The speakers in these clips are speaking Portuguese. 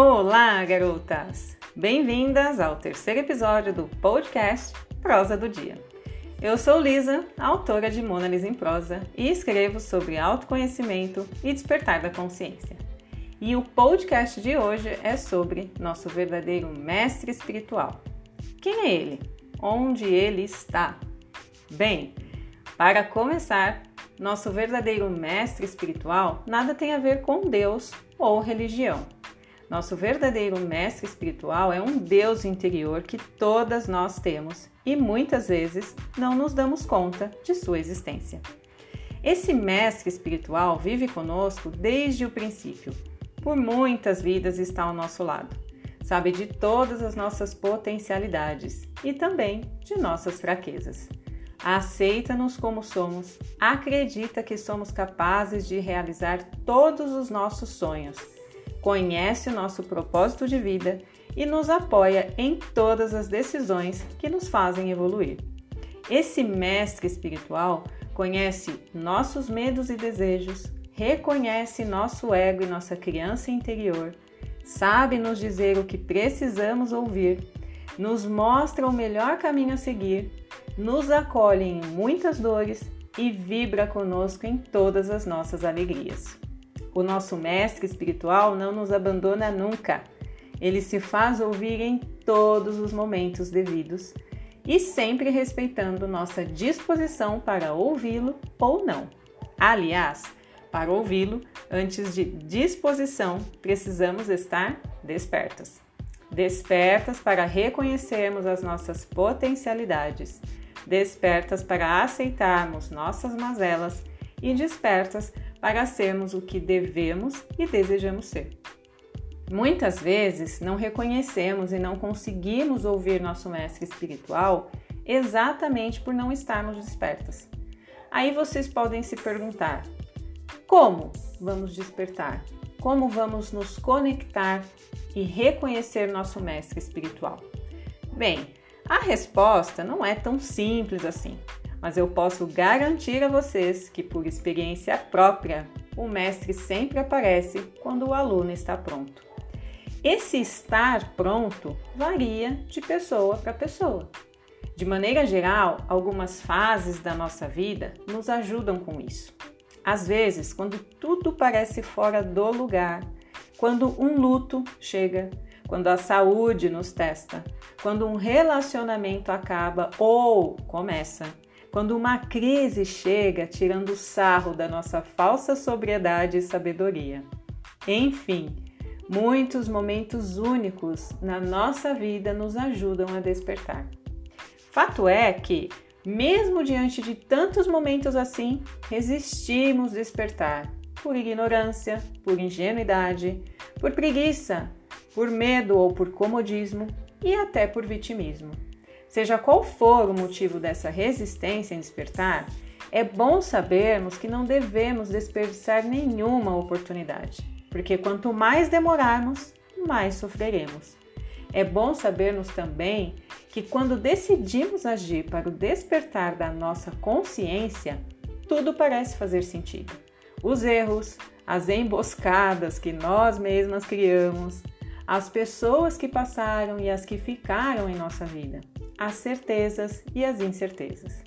Olá, garotas! Bem-vindas ao terceiro episódio do podcast Prosa do Dia. Eu sou Lisa, autora de Mona Lisa em Prosa, e escrevo sobre autoconhecimento e despertar da consciência. E o podcast de hoje é sobre nosso verdadeiro mestre espiritual. Quem é ele? Onde ele está? Bem, para começar, nosso verdadeiro mestre espiritual nada tem a ver com Deus ou religião. Nosso verdadeiro mestre espiritual é um Deus interior que todas nós temos e muitas vezes não nos damos conta de sua existência. Esse mestre espiritual vive conosco desde o princípio. Por muitas vidas está ao nosso lado. Sabe de todas as nossas potencialidades e também de nossas fraquezas. Aceita-nos como somos, acredita que somos capazes de realizar todos os nossos sonhos conhece o nosso propósito de vida e nos apoia em todas as decisões que nos fazem evoluir. Esse mestre espiritual conhece nossos medos e desejos, reconhece nosso ego e nossa criança interior, sabe nos dizer o que precisamos ouvir, nos mostra o melhor caminho a seguir, nos acolhe em muitas dores e vibra conosco em todas as nossas alegrias. O nosso mestre espiritual não nos abandona nunca. Ele se faz ouvir em todos os momentos devidos e sempre respeitando nossa disposição para ouvi-lo ou não. Aliás, para ouvi-lo, antes de disposição, precisamos estar despertas. Despertas para reconhecermos as nossas potencialidades, despertas para aceitarmos nossas mazelas e despertas para sermos o que devemos e desejamos ser. Muitas vezes não reconhecemos e não conseguimos ouvir nosso mestre espiritual exatamente por não estarmos despertas. Aí vocês podem se perguntar: como vamos despertar? Como vamos nos conectar e reconhecer nosso mestre espiritual? Bem, a resposta não é tão simples assim mas eu posso garantir a vocês que, por experiência própria, o mestre sempre aparece quando o aluno está pronto. Esse estar pronto varia de pessoa para pessoa. De maneira geral, algumas fases da nossa vida nos ajudam com isso. Às vezes, quando tudo parece fora do lugar, quando um luto chega, quando a saúde nos testa, quando um relacionamento acaba ou começa, quando uma crise chega tirando sarro da nossa falsa sobriedade e sabedoria. Enfim, muitos momentos únicos na nossa vida nos ajudam a despertar. Fato é que, mesmo diante de tantos momentos assim, resistimos despertar por ignorância, por ingenuidade, por preguiça, por medo ou por comodismo e até por vitimismo. Seja qual for o motivo dessa resistência em despertar, é bom sabermos que não devemos desperdiçar nenhuma oportunidade, porque quanto mais demorarmos, mais sofreremos. É bom sabermos também que quando decidimos agir para o despertar da nossa consciência, tudo parece fazer sentido. Os erros, as emboscadas que nós mesmas criamos, as pessoas que passaram e as que ficaram em nossa vida as certezas e as incertezas.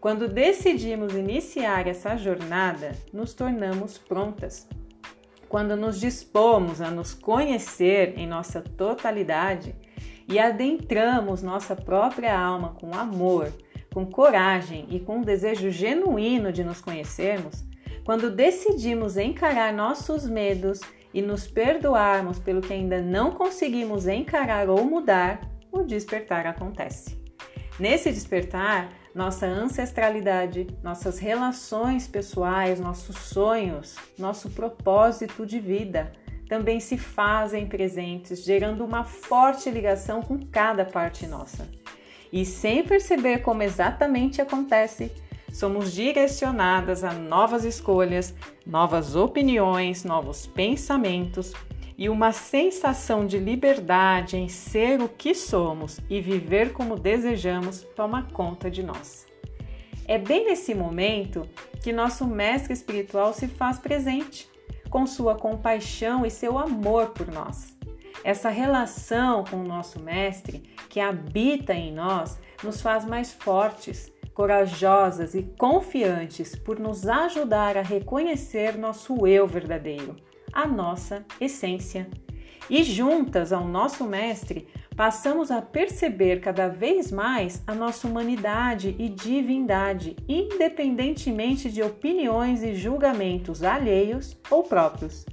Quando decidimos iniciar essa jornada, nos tornamos prontas. Quando nos dispomos a nos conhecer em nossa totalidade e adentramos nossa própria alma com amor, com coragem e com um desejo genuíno de nos conhecermos, quando decidimos encarar nossos medos e nos perdoarmos pelo que ainda não conseguimos encarar ou mudar, o despertar acontece. Nesse despertar, nossa ancestralidade, nossas relações pessoais, nossos sonhos, nosso propósito de vida também se fazem presentes, gerando uma forte ligação com cada parte nossa. E sem perceber como exatamente acontece, somos direcionadas a novas escolhas, novas opiniões, novos pensamentos e uma sensação de liberdade em ser o que somos e viver como desejamos toma conta de nós. É bem nesse momento que nosso mestre espiritual se faz presente, com sua compaixão e seu amor por nós. Essa relação com o nosso Mestre, que habita em nós, nos faz mais fortes, corajosas e confiantes por nos ajudar a reconhecer nosso eu verdadeiro, a nossa essência. E juntas ao nosso Mestre, passamos a perceber cada vez mais a nossa humanidade e divindade, independentemente de opiniões e julgamentos alheios ou próprios.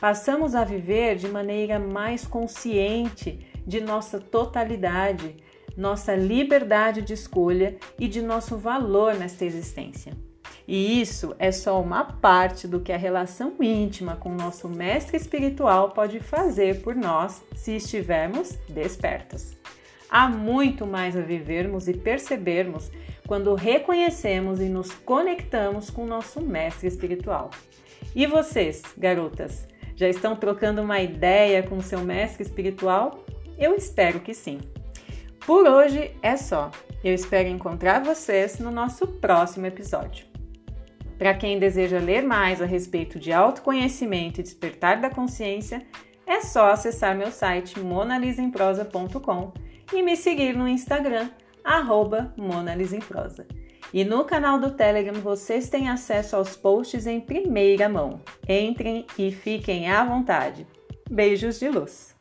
Passamos a viver de maneira mais consciente de nossa totalidade, nossa liberdade de escolha e de nosso valor nesta existência. E isso é só uma parte do que a relação íntima com nosso mestre espiritual pode fazer por nós se estivermos despertos. Há muito mais a vivermos e percebermos quando reconhecemos e nos conectamos com nosso mestre espiritual. E vocês, garotas, já estão trocando uma ideia com seu mestre espiritual? Eu espero que sim. Por hoje é só. Eu espero encontrar vocês no nosso próximo episódio. Para quem deseja ler mais a respeito de autoconhecimento e despertar da consciência, é só acessar meu site monalisemprosa.com e me seguir no Instagram, arroba monalisemprosa. E no canal do Telegram vocês têm acesso aos posts em primeira mão. Entrem e fiquem à vontade. Beijos de luz!